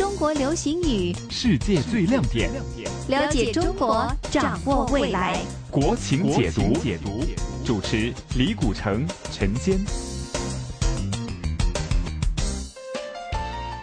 中国流行语，世界最亮点，了解中国，掌握未来。国情解读，解读，主持李古城、陈坚。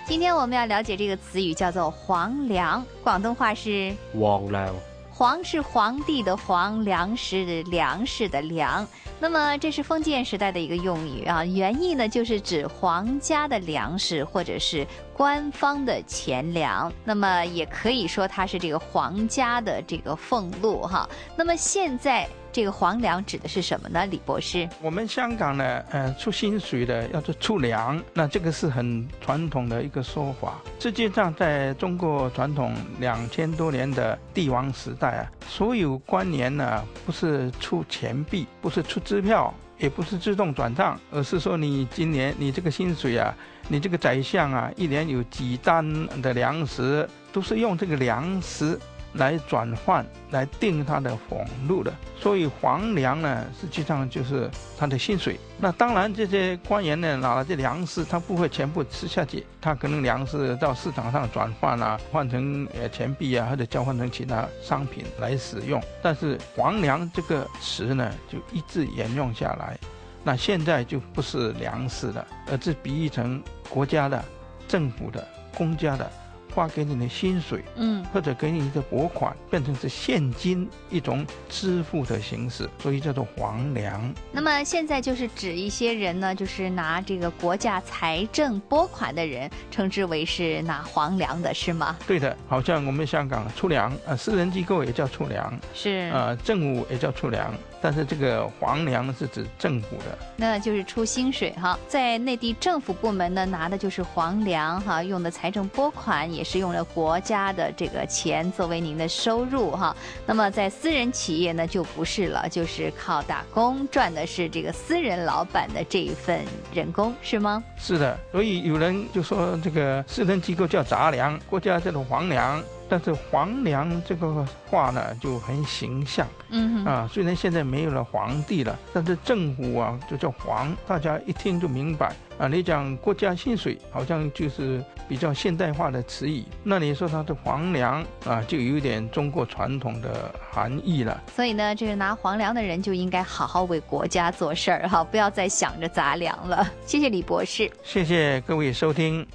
今天我们要了解这个词语，叫做“黄粱”，广东话是“皇粮”。皇是皇帝的皇，粮食粮食的粮。那么这是封建时代的一个用语啊，原意呢就是指皇家的粮食或者是官方的钱粮。那么也可以说它是这个皇家的这个俸禄哈。那么现在。这个皇粮指的是什么呢，李博士？我们香港呢，呃，出薪水的要做出粮，那这个是很传统的一个说法。实际上，在中国传统两千多年的帝王时代啊，所有官员呢，不是出钱币，不是出支票，也不是自动转账，而是说你今年你这个薪水啊，你这个宰相啊，一年有几担的粮食，都是用这个粮食。来转换来定他的俸禄的，所以皇粮呢，实际上就是他的薪水。那当然，这些官员呢，拿了这粮食，他不会全部吃下去，他可能粮食到市场上转换啊，换成呃钱币啊，或者交换成其他商品来使用。但是皇粮这个词呢，就一直沿用下来。那现在就不是粮食了，而是比喻成国家的、政府的、公家的。发给你的薪水，嗯，或者给你一个拨款，变成是现金一种支付的形式，所以叫做皇粮。那么现在就是指一些人呢，就是拿这个国家财政拨款的人，称之为是拿皇粮的，是吗？对的，好像我们香港出粮，呃，私人机构也叫出粮，是，呃，政府也叫出粮。但是这个皇粮是指政府的，那就是出薪水哈，在内地政府部门呢拿的就是皇粮哈，用的财政拨款也是用了国家的这个钱作为您的收入哈。那么在私人企业呢就不是了，就是靠打工赚的是这个私人老板的这一份人工是吗？是的，所以有人就说这个私人机构叫杂粮，国家叫做皇粮。但是皇粮这个话呢就很形象，嗯啊，虽然现在没有了皇帝了，但是政府啊就叫皇，大家一听就明白啊。你讲国家薪水，好像就是比较现代化的词语，那你说它的皇粮啊，就有点中国传统的含义了。所以呢，这个拿皇粮的人就应该好好为国家做事儿哈，不要再想着杂粮了。谢谢李博士，谢谢各位收听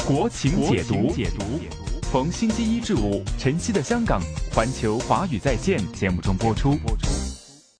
《国情解读》。逢星期一至五，晨曦的香港环球华语在线节目中播出。